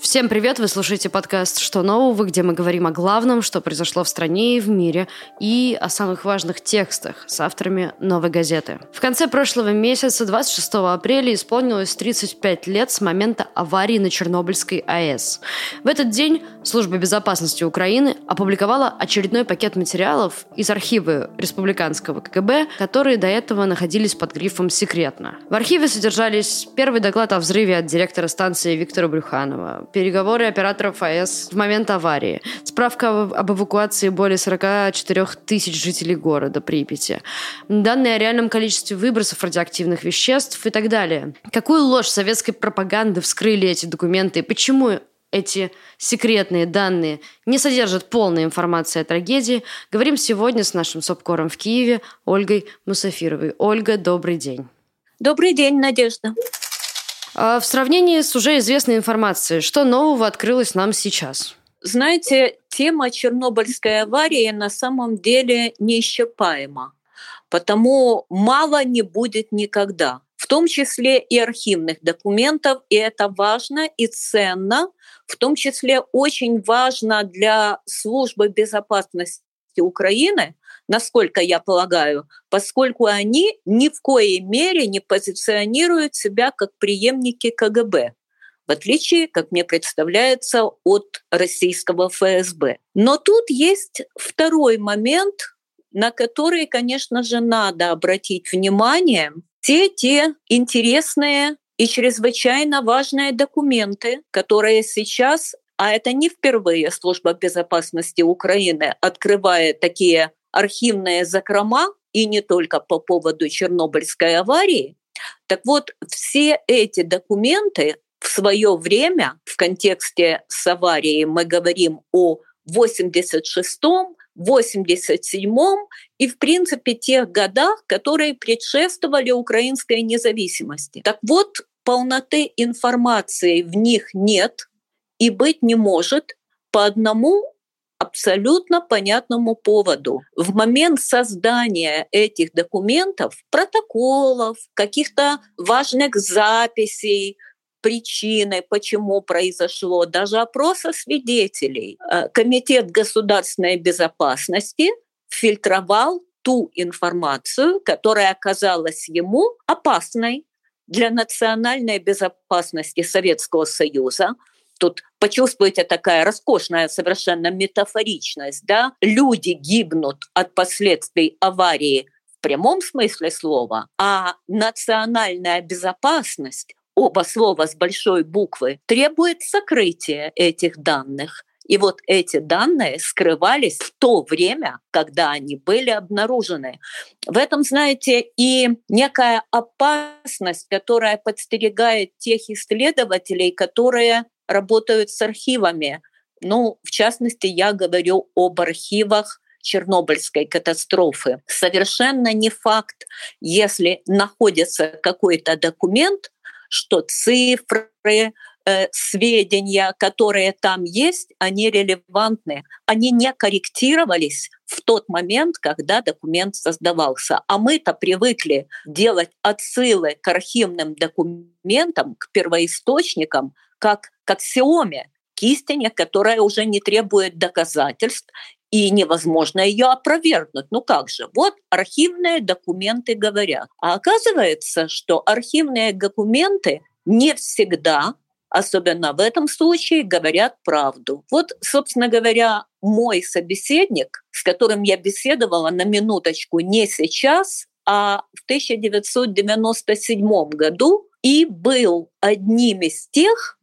Всем привет! Вы слушаете подкаст «Что нового?», где мы говорим о главном, что произошло в стране и в мире, и о самых важных текстах с авторами «Новой газеты». В конце прошлого месяца, 26 апреля, исполнилось 35 лет с момента аварии на Чернобыльской АЭС. В этот день Служба безопасности Украины опубликовала очередной пакет материалов из архива Республиканского КГБ, которые до этого находились под грифом «Секретно». В архиве содержались первый доклад о взрыве от директора станции Виктора Брюханова, переговоры операторов АЭС в момент аварии, справка об эвакуации более 44 тысяч жителей города Припяти, данные о реальном количестве выбросов радиоактивных веществ и так далее. Какую ложь советской пропаганды вскрыли эти документы и почему эти секретные данные не содержат полной информации о трагедии, говорим сегодня с нашим СОПКОРом в Киеве Ольгой Мусафировой. Ольга, добрый день. Добрый день, Надежда. А в сравнении с уже известной информацией, что нового открылось нам сейчас? Знаете, тема Чернобыльской аварии на самом деле неисчерпаема, потому мало не будет никогда в том числе и архивных документов, и это важно и ценно, в том числе очень важно для службы безопасности Украины, насколько я полагаю, поскольку они ни в коей мере не позиционируют себя как преемники КГБ в отличие, как мне представляется, от российского ФСБ. Но тут есть второй момент, на который, конечно же, надо обратить внимание. Все те интересные и чрезвычайно важные документы, которые сейчас, а это не впервые Служба безопасности Украины открывает такие архивные закрома, и не только по поводу Чернобыльской аварии. Так вот, все эти документы в свое время в контексте с аварией мы говорим о 86-м, 87-м и, в принципе, тех годах, которые предшествовали украинской независимости. Так вот, полноты информации в них нет и быть не может по одному абсолютно понятному поводу. В момент создания этих документов, протоколов, каких-то важных записей, причины, почему произошло, даже опроса свидетелей. Э, Комитет государственной безопасности фильтровал ту информацию, которая оказалась ему опасной для национальной безопасности Советского Союза. Тут почувствуйте такая роскошная совершенно метафоричность. Да? Люди гибнут от последствий аварии в прямом смысле слова, а национальная безопасность оба слова с большой буквы, требует сокрытия этих данных. И вот эти данные скрывались в то время, когда они были обнаружены. В этом, знаете, и некая опасность, которая подстерегает тех исследователей, которые работают с архивами. Ну, в частности, я говорю об архивах Чернобыльской катастрофы. Совершенно не факт, если находится какой-то документ, что цифры, э, сведения, которые там есть, они релевантны. Они не корректировались в тот момент, когда документ создавался. А мы-то привыкли делать отсылы к архивным документам, к первоисточникам, как к аксиоме, к истине, которая уже не требует доказательств и невозможно ее опровергнуть. Ну как же? Вот архивные документы говорят. А оказывается, что архивные документы не всегда, особенно в этом случае, говорят правду. Вот, собственно говоря, мой собеседник, с которым я беседовала на минуточку не сейчас, а в 1997 году, и был одним из тех,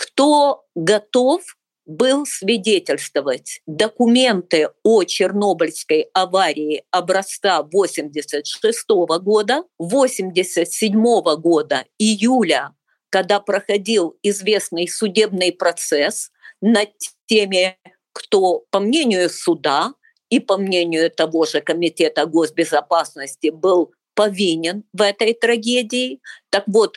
кто готов был свидетельствовать документы о Чернобыльской аварии образца 86 года, 87 года июля, когда проходил известный судебный процесс над теми, кто, по мнению суда и по мнению того же Комитета госбезопасности, был повинен в этой трагедии. Так вот,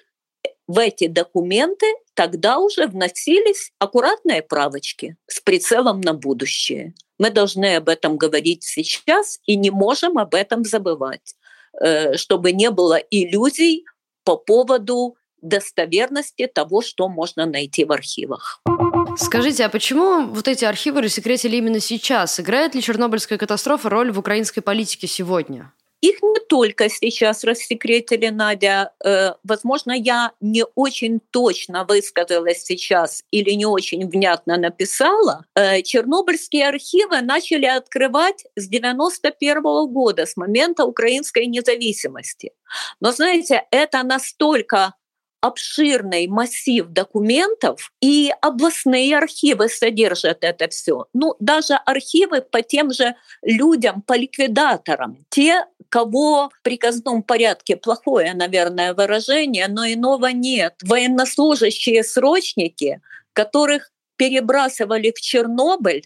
в эти документы тогда уже вносились аккуратные правочки с прицелом на будущее. Мы должны об этом говорить сейчас и не можем об этом забывать, э, чтобы не было иллюзий по поводу достоверности того, что можно найти в архивах. Скажите, а почему вот эти архивы рассекретили именно сейчас? Играет ли Чернобыльская катастрофа роль в украинской политике сегодня? Их не только сейчас рассекретили, Надя. Э, возможно, я не очень точно высказалась сейчас или не очень внятно написала. Э, чернобыльские архивы начали открывать с 91 года, с момента украинской независимости. Но, знаете, это настолько обширный массив документов, и областные архивы содержат это все. Ну, даже архивы по тем же людям, по ликвидаторам. Те, кого в приказном порядке, плохое, наверное, выражение, но иного нет. Военнослужащие срочники, которых перебрасывали в Чернобыль,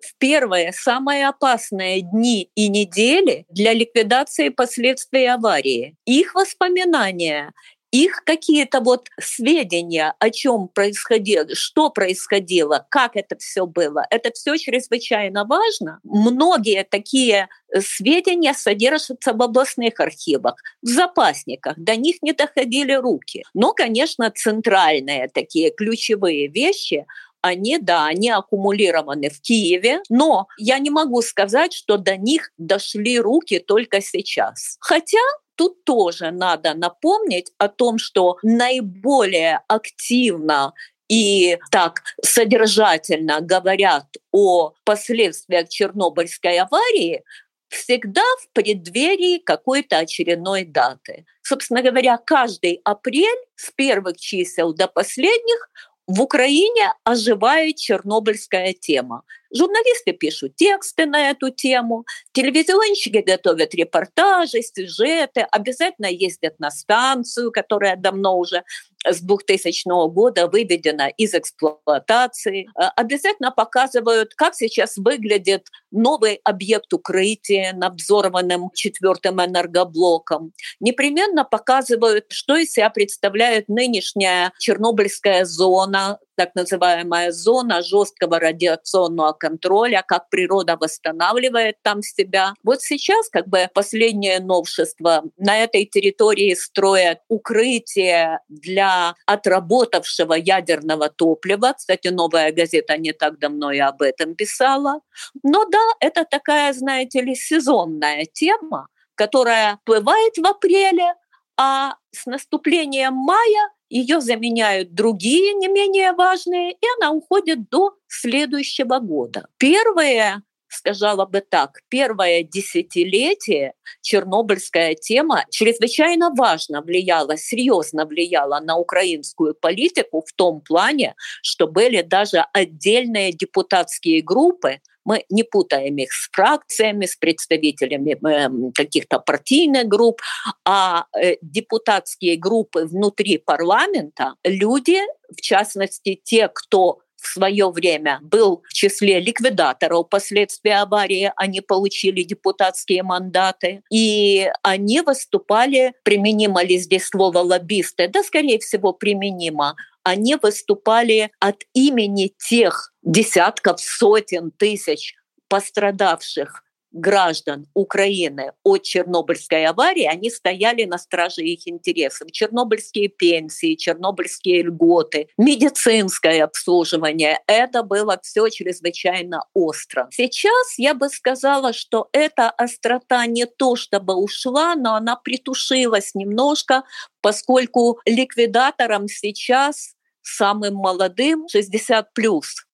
в первые, самые опасные дни и недели для ликвидации последствий аварии. Их воспоминания их какие-то вот сведения, о чем происходило, что происходило, как это все было, это все чрезвычайно важно. Многие такие э, сведения содержатся в областных архивах, в запасниках, до них не доходили руки. Но, конечно, центральные такие ключевые вещи, они, да, они аккумулированы в Киеве, но я не могу сказать, что до них дошли руки только сейчас. Хотя тут тоже надо напомнить о том, что наиболее активно и так содержательно говорят о последствиях Чернобыльской аварии, всегда в преддверии какой-то очередной даты. Собственно говоря, каждый апрель с первых чисел до последних в Украине оживает чернобыльская тема. Журналисты пишут тексты на эту тему, телевизионщики готовят репортажи, сюжеты, обязательно ездят на станцию, которая давно уже с 2000 года выведена из эксплуатации. Э, обязательно показывают, как сейчас выглядит новый объект укрытия над взорванным четвертым энергоблоком. Непременно показывают, что из себя представляет нынешняя Чернобыльская зона, так называемая зона жесткого радиационного контроля, как природа восстанавливает там себя. Вот сейчас как бы последнее новшество. На этой территории строят укрытие для отработавшего ядерного топлива. Кстати, новая газета не так давно и об этом писала. Но да, это такая, знаете ли, сезонная тема, которая бывает в апреле, а с наступлением мая ее заменяют другие не менее важные, и она уходит до следующего года. Первое сказала бы так, первое десятилетие чернобыльская тема чрезвычайно важно влияла, серьезно влияла на украинскую политику в том плане, что были даже отдельные депутатские группы, мы не путаем их с фракциями, с представителями эм, каких-то партийных групп, а э, депутатские группы внутри парламента, люди, в частности, те, кто в свое время был в числе ликвидаторов последствий аварии, они получили депутатские мандаты, и они выступали, применимо ли здесь слово лоббисты, да, скорее всего, применимо, они выступали от имени тех десятков, сотен тысяч пострадавших граждан Украины от Чернобыльской аварии, они стояли на страже их интересов. Чернобыльские пенсии, чернобыльские льготы, медицинское обслуживание. Это было все чрезвычайно остро. Сейчас я бы сказала, что эта острота не то чтобы ушла, но она притушилась немножко, поскольку ликвидаторам сейчас самым молодым 60 плюс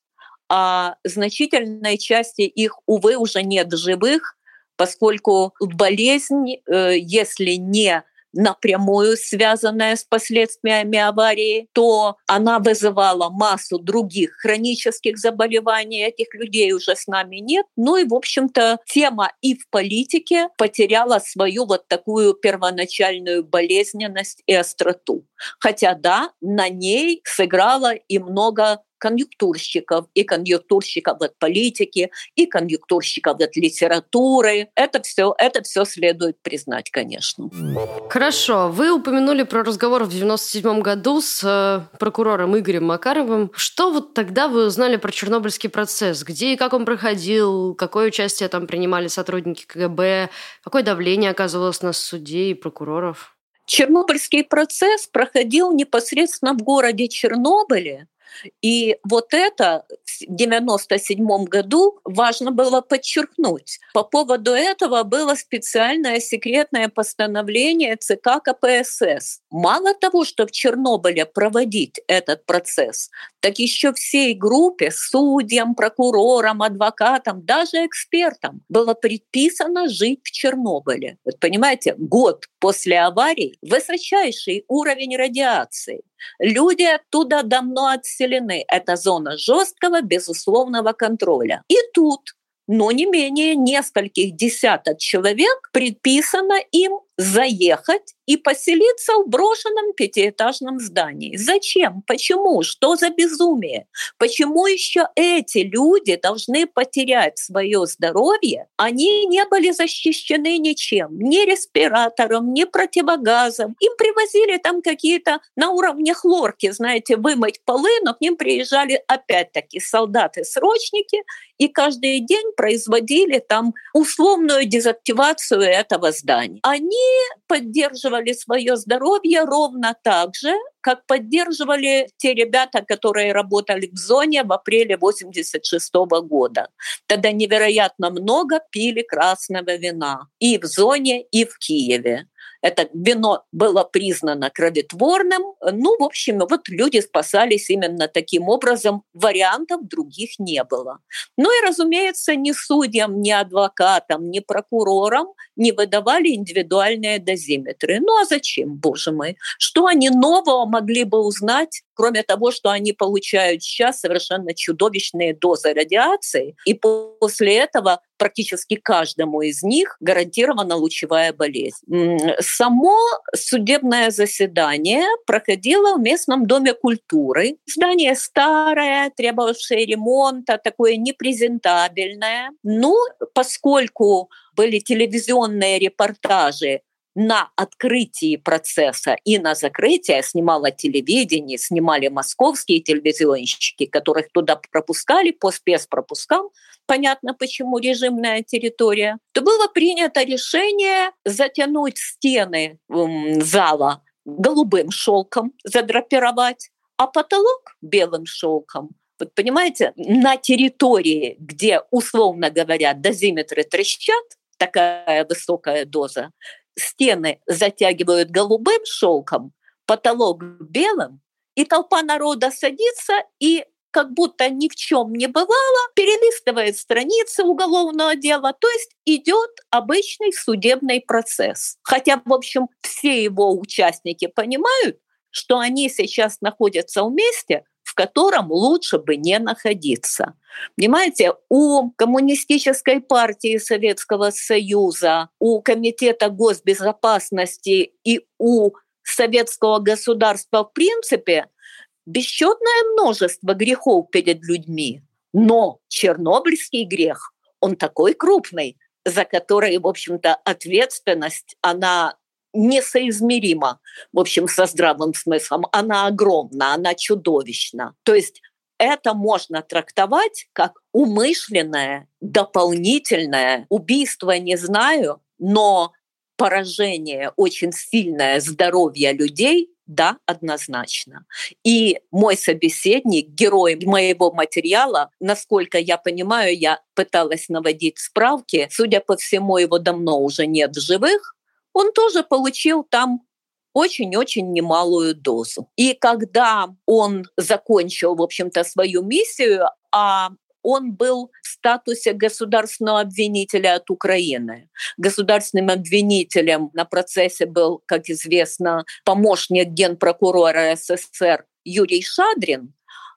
а значительной части их, увы, уже нет живых, поскольку болезнь, э, если не напрямую связанная с последствиями аварии, то она вызывала массу других хронических заболеваний. Этих людей уже с нами нет. Ну и, в общем-то, тема и в политике потеряла свою вот такую первоначальную болезненность и остроту. Хотя, да, на ней сыграло и много конъюнктурщиков, и конъюнктурщиков от политики, и конъюнктурщиков от литературы. Это все, это все следует признать, конечно. Хорошо. Вы упомянули про разговор в 97 году с э, прокурором Игорем Макаровым. Что вот тогда вы узнали про Чернобыльский процесс? Где и как он проходил? Какое участие там принимали сотрудники КГБ? Какое давление оказывалось на судей и прокуроров? Чернобыльский процесс проходил непосредственно в городе Чернобыле, и вот это в 1997 году важно было подчеркнуть. По поводу этого было специальное секретное постановление ЦК КПСС. Мало того, что в Чернобыле проводить этот процесс, так еще всей группе, судьям, прокурорам, адвокатам, даже экспертам было предписано жить в Чернобыле. Вот понимаете, год после аварии высочайший уровень радиации. Люди оттуда давно отселены. Это зона жесткого, безусловного контроля. И тут но не менее нескольких десяток человек предписано им заехать и поселиться в брошенном пятиэтажном здании. Зачем? Почему? Что за безумие? Почему еще эти люди должны потерять свое здоровье? Они не были защищены ничем, ни респиратором, ни противогазом. Им привозили там какие-то на уровне хлорки, знаете, вымыть полы, но к ним приезжали опять-таки солдаты-срочники и каждый день производили там условную дезактивацию этого здания. Они поддерживали свое здоровье ровно так же, как поддерживали те ребята, которые работали в зоне в апреле 86 года. Тогда невероятно много пили красного вина и в зоне, и в Киеве это вино было признано кроветворным. Ну, в общем, вот люди спасались именно таким образом, вариантов других не было. Ну и, разумеется, ни судьям, ни адвокатам, ни прокурорам не выдавали индивидуальные дозиметры. Ну а зачем, боже мой? Что они нового могли бы узнать кроме того, что они получают сейчас совершенно чудовищные дозы радиации, и после этого практически каждому из них гарантирована лучевая болезнь. Само судебное заседание проходило в местном доме культуры. Здание старое, требовавшее ремонта, такое непрезентабельное. Ну, поскольку были телевизионные репортажи на открытии процесса и на закрытие снимало телевидение, снимали московские телевизионщики, которых туда пропускали по спецпропускам, понятно почему режимная территория, то было принято решение затянуть стены зала голубым шелком, задрапировать, а потолок белым шелком. Вот понимаете, на территории, где, условно говоря, дозиметры трещат, такая высокая доза, стены затягивают голубым шелком, потолок белым, и толпа народа садится и как будто ни в чем не бывало, перелистывает страницы уголовного дела, то есть идет обычный судебный процесс. Хотя, в общем, все его участники понимают, что они сейчас находятся вместе, котором лучше бы не находиться. Понимаете, у Коммунистической партии Советского Союза, у Комитета госбезопасности и у советского государства в принципе бесчетное множество грехов перед людьми. Но чернобыльский грех, он такой крупный, за который, в общем-то, ответственность, она несоизмерима, в общем, со здравым смыслом. Она огромна, она чудовищна. То есть это можно трактовать как умышленное, дополнительное убийство, не знаю, но поражение очень сильное здоровья людей, да, однозначно. И мой собеседник, герой моего материала, насколько я понимаю, я пыталась наводить справки, судя по всему, его давно уже нет в живых, он тоже получил там очень-очень немалую дозу. И когда он закончил, в общем-то, свою миссию, а он был в статусе государственного обвинителя от Украины. Государственным обвинителем на процессе был, как известно, помощник генпрокурора СССР Юрий Шадрин,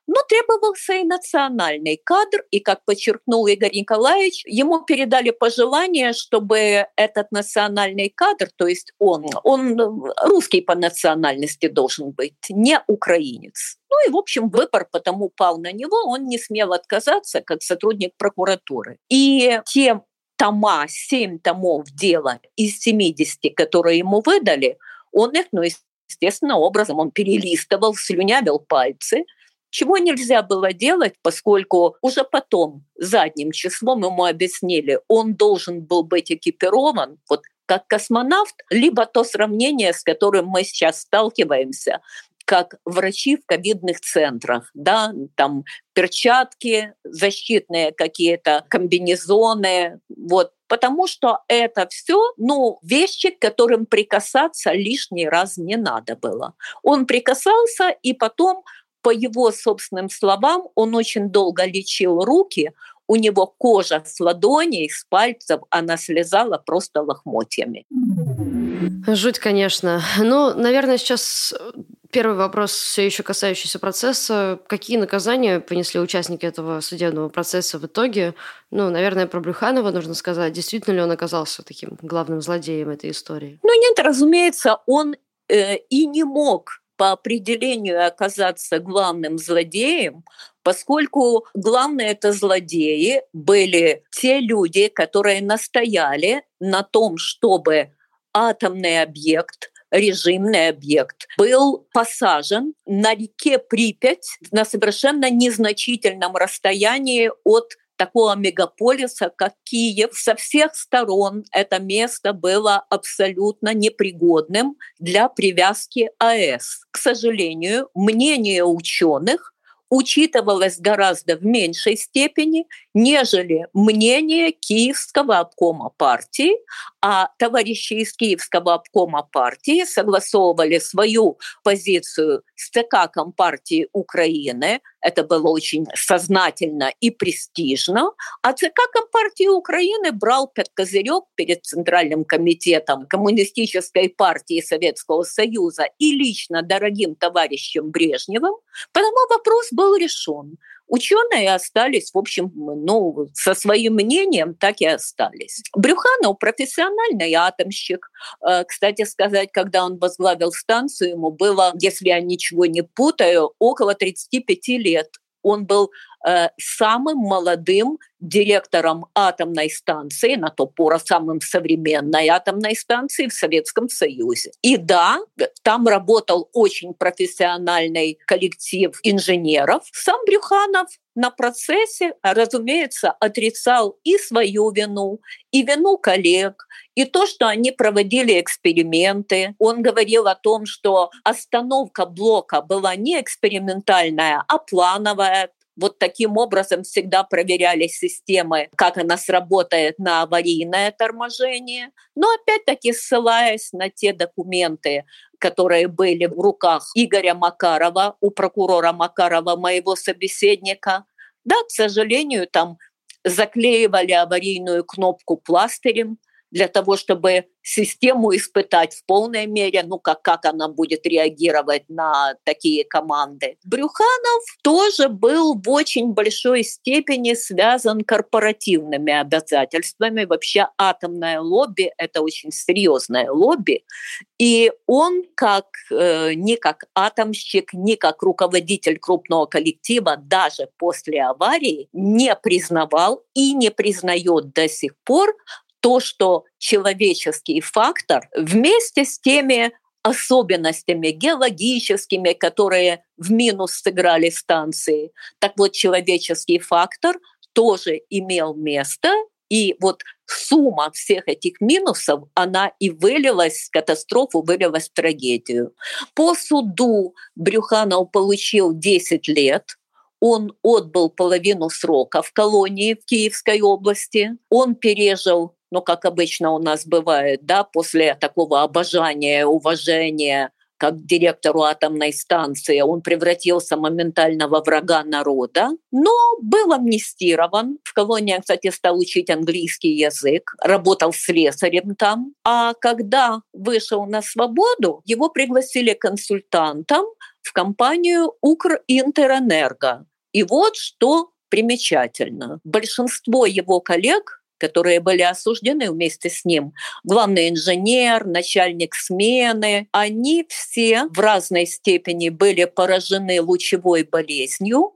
но требовался и национальный кадр, и, как подчеркнул Игорь Николаевич, ему передали пожелание, чтобы этот национальный кадр, то есть он, он русский по национальности должен быть, не украинец. Ну и, в общем, выбор потому пал на него, он не смел отказаться как сотрудник прокуратуры. И те тома, семь томов дела из 70, которые ему выдали, он их, ну, естественным образом, он перелистывал, слюнявил пальцы – чего нельзя было делать, поскольку уже потом, задним числом ему объяснили, он должен был быть экипирован вот как космонавт, либо то сравнение, с которым мы сейчас сталкиваемся, как врачи в ковидных центрах, да, там перчатки, защитные какие-то комбинезоны, вот, потому что это все, ну, вещи, к которым прикасаться лишний раз не надо было. Он прикасался, и потом, по его собственным словам, он очень долго лечил руки, у него кожа с ладоней, с пальцев, она слезала просто лохмотьями. Жуть, конечно. Ну, наверное, сейчас Первый вопрос, все еще касающийся процесса. Какие наказания понесли участники этого судебного процесса в итоге? Ну, наверное, про Брюханова нужно сказать. Действительно ли он оказался таким главным злодеем этой истории? Ну нет, разумеется, он э, и не мог по определению оказаться главным злодеем, поскольку главные это злодеи были те люди, которые настояли на том, чтобы атомный объект режимный объект, был посажен на реке Припять на совершенно незначительном расстоянии от такого мегаполиса, как Киев. Со всех сторон это место было абсолютно непригодным для привязки АЭС. К сожалению, мнение ученых учитывалось гораздо в меньшей степени, нежели мнение Киевского обкома партии, а товарищи из Киевского обкома партии согласовывали свою позицию с ЦК Компартии Украины. Это было очень сознательно и престижно. А ЦК Компартии Украины брал под козырек перед Центральным комитетом Коммунистической партии Советского Союза и лично дорогим товарищем Брежневым, потому вопрос был решен. Ученые остались, в общем, ну, со своим мнением так и остались. Брюханов профессиональный атомщик. Э, кстати сказать, когда он возглавил станцию, ему было, если я ничего не путаю, около 35 лет. Он был самым молодым директором атомной станции, на то пора самым современной атомной станции в Советском Союзе. И да, там работал очень профессиональный коллектив инженеров. Сам Брюханов на процессе, разумеется, отрицал и свою вину, и вину коллег, и то, что они проводили эксперименты. Он говорил о том, что остановка блока была не экспериментальная, а плановая. Вот таким образом всегда проверяли системы, как она сработает на аварийное торможение. Но опять-таки ссылаясь на те документы, которые были в руках Игоря Макарова, у прокурора Макарова, моего собеседника. Да, к сожалению, там заклеивали аварийную кнопку пластырем для того, чтобы систему испытать в полной мере, ну как, как она будет реагировать на такие команды. Брюханов тоже был в очень большой степени связан корпоративными обязательствами. Вообще атомное лобби – это очень серьезное лобби. И он как, э, не как атомщик, не как руководитель крупного коллектива, даже после аварии не признавал и не признает до сих пор то, что человеческий фактор вместе с теми особенностями геологическими, которые в минус сыграли станции. Так вот, человеческий фактор тоже имел место, и вот сумма всех этих минусов, она и вылилась в катастрофу, вылилась в трагедию. По суду Брюханов получил 10 лет, он отбыл половину срока в колонии в Киевской области. Он пережил но как обычно у нас бывает, да, после такого обожания, уважения, как директору атомной станции, он превратился моментально во врага народа, но был амнистирован. В колонии, кстати, стал учить английский язык, работал слесарем там. А когда вышел на свободу, его пригласили консультантом в компанию «Укринтерэнерго». И вот что примечательно. Большинство его коллег которые были осуждены вместе с ним, главный инженер, начальник смены, они все в разной степени были поражены лучевой болезнью,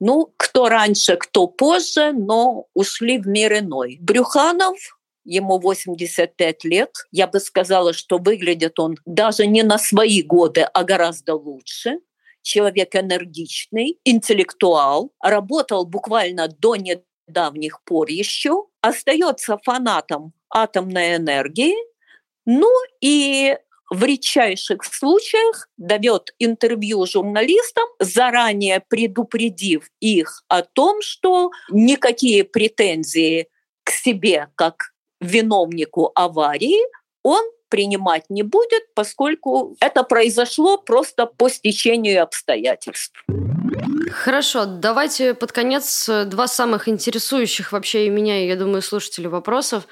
ну, кто раньше, кто позже, но ушли в мир иной. Брюханов ему 85 лет. Я бы сказала, что выглядит он даже не на свои годы, а гораздо лучше. Человек энергичный, интеллектуал, работал буквально до недавних пор еще, остается фанатом атомной энергии, Ну и в редчайших случаях дает интервью журналистам, заранее предупредив их о том, что никакие претензии к себе как виновнику аварии он принимать не будет, поскольку это произошло просто по стечению обстоятельств. Хорошо, давайте под конец два самых интересующих вообще и меня, и, я думаю, слушателей вопросов.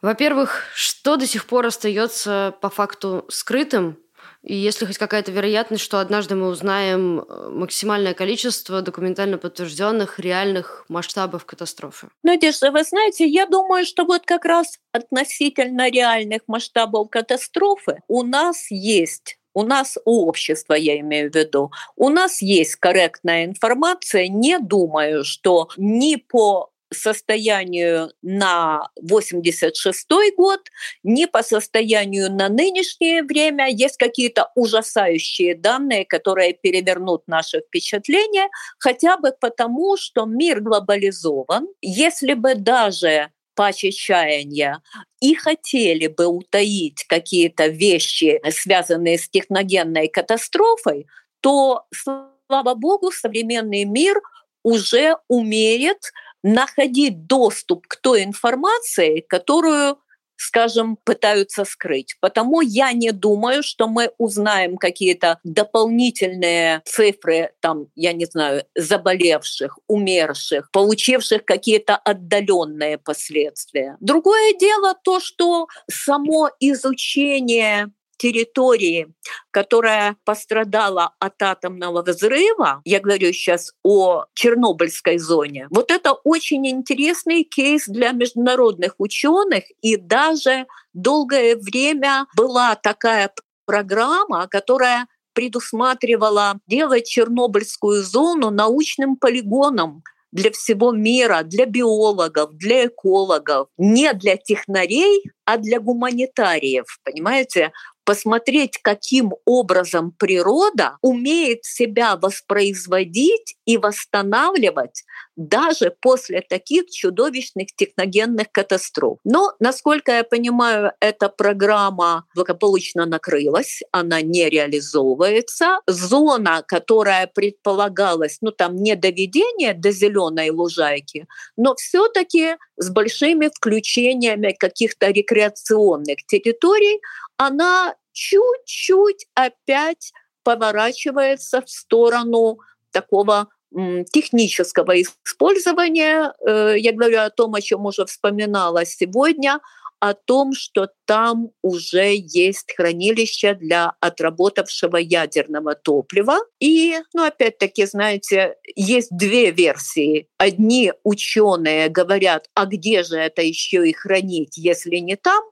Во-первых, что до сих пор остается по факту скрытым? И есть ли хоть какая-то вероятность, что однажды мы узнаем э, максимальное количество документально подтвержденных реальных масштабов катастрофы? Надежда, вы знаете, я думаю, что вот как раз относительно реальных масштабов катастрофы у нас есть у нас у общества, я имею в виду, у нас есть корректная информация. Не думаю, что ни по состоянию на 86 год, ни по состоянию на нынешнее время. Есть какие-то ужасающие данные, которые перевернут наше впечатление, хотя бы потому, что мир глобализован. Если бы даже паче чаяния и хотели бы утаить какие-то вещи, связанные с техногенной катастрофой, то, слава богу, современный мир уже умеет находить доступ к той информации, которую скажем, пытаются скрыть. Потому я не думаю, что мы узнаем какие-то дополнительные цифры, там, я не знаю, заболевших, умерших, получивших какие-то отдаленные последствия. Другое дело то, что само изучение территории, которая пострадала от атомного взрыва, я говорю сейчас о Чернобыльской зоне, вот это очень интересный кейс для международных ученых, и даже долгое время была такая программа, которая предусматривала делать Чернобыльскую зону научным полигоном для всего мира, для биологов, для экологов, не для технарей, а для гуманитариев, понимаете? Посмотреть, каким образом природа умеет себя воспроизводить и восстанавливать даже после таких чудовищных техногенных катастроф. Но, насколько я понимаю, эта программа благополучно накрылась, она не реализовывается. Зона, которая предполагалась, ну там не доведение до зеленой лужайки, но все-таки с большими включениями каких-то рекреационных территорий, она чуть-чуть опять поворачивается в сторону такого технического использования. Э, я говорю о том, о чем уже вспоминала сегодня, о том, что там уже есть хранилище для отработавшего ядерного топлива. И, ну, опять-таки, знаете, есть две версии. Одни ученые говорят, а где же это еще и хранить, если не там?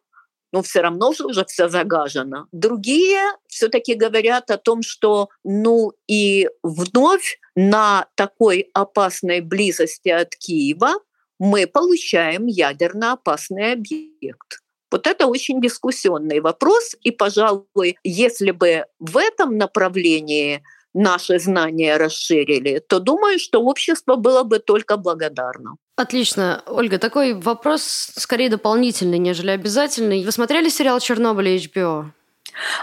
Но все равно же уже все загажено. Другие все-таки говорят о том, что ну и вновь на такой опасной близости от Киева мы получаем ядерно опасный объект. Вот это очень дискуссионный вопрос, и, пожалуй, если бы в этом направлении наши знания расширили, то думаю, что общество было бы только благодарно. Отлично. Ольга, такой вопрос скорее дополнительный, нежели обязательный. Вы смотрели сериал «Чернобыль» HBO?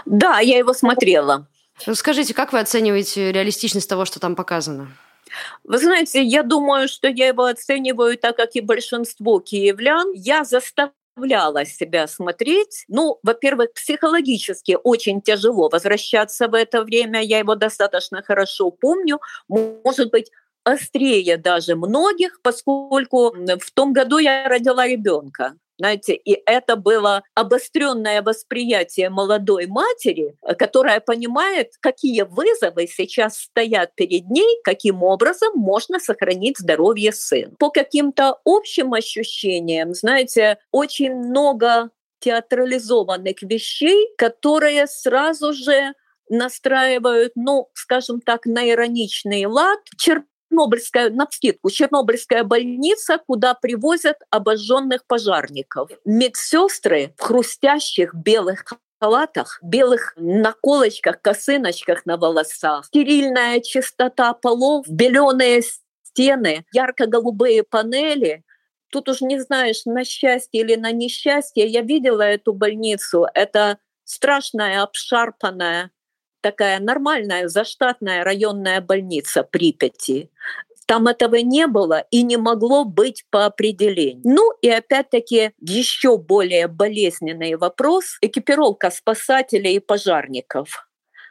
Да, я его смотрела. Скажите, как вы оцениваете реалистичность того, что там показано? Вы знаете, я думаю, что я его оцениваю так, как и большинство киевлян. Я заставляю заставляла себя смотреть. Ну, во-первых, психологически очень тяжело возвращаться в это время. Я его достаточно хорошо помню. Может быть, острее даже многих, поскольку в том году я родила ребенка. Знаете, и это было обостренное восприятие молодой матери, которая понимает, какие вызовы сейчас стоят перед ней, каким образом можно сохранить здоровье сына. По каким-то общим ощущениям, знаете, очень много театрализованных вещей, которые сразу же настраивают, ну, скажем так, на ироничный лад, Чернобыльская, на скидку, Чернобыльская больница, куда привозят обожженных пожарников. Медсестры в хрустящих белых халатах, белых наколочках, косыночках на волосах, стерильная чистота полов, беленые стены, ярко-голубые панели, тут уж не знаешь, на счастье или на несчастье. Я видела эту больницу. Это страшная, обшарпанная, такая нормальная, заштатная районная больница Припяти. Там этого не было и не могло быть по определению. Ну и опять-таки еще более болезненный вопрос – экипировка спасателей и пожарников.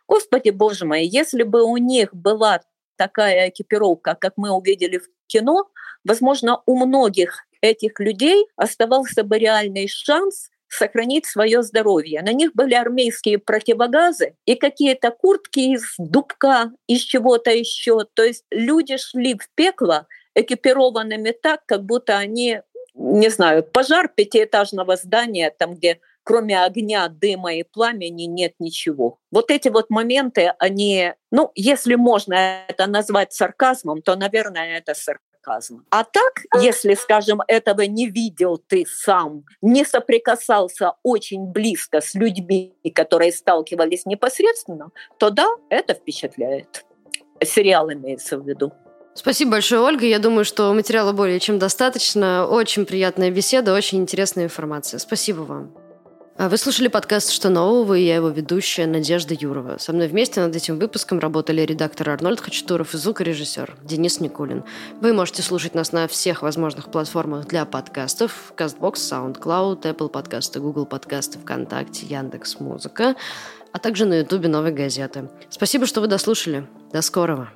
Господи боже мой, если бы у них была такая экипировка, как мы увидели в кино, возможно, у многих этих людей оставался бы реальный шанс сохранить свое здоровье. На них были армейские противогазы и какие-то куртки из дубка, из чего-то еще. То есть люди шли в пекло экипированными так, как будто они, не знаю, пожар пятиэтажного здания, там, где кроме огня, дыма и пламени нет ничего. Вот эти вот моменты, они, ну, если можно это назвать сарказмом, то, наверное, это сарказм сарказм. А так, если, скажем, этого не видел ты сам, не соприкасался очень близко с людьми, которые сталкивались непосредственно, то да, это впечатляет. Сериал имеется в виду. Спасибо большое, Ольга. Я думаю, что материала более чем достаточно. Очень приятная беседа, очень интересная информация. Спасибо вам. А вы слушали подкаст «Что нового?» и я его ведущая Надежда Юрова. Со мной вместе над этим выпуском работали редактор Арнольд Хачатуров и звукорежиссер Денис Никулин. Вы можете слушать нас на всех возможных платформах для подкастов CastBox, SoundCloud, Apple подкасты, Google подкасты, ВКонтакте, Яндекс Музыка, а также на Ютубе Новой газеты. Спасибо, что вы дослушали. До скорого.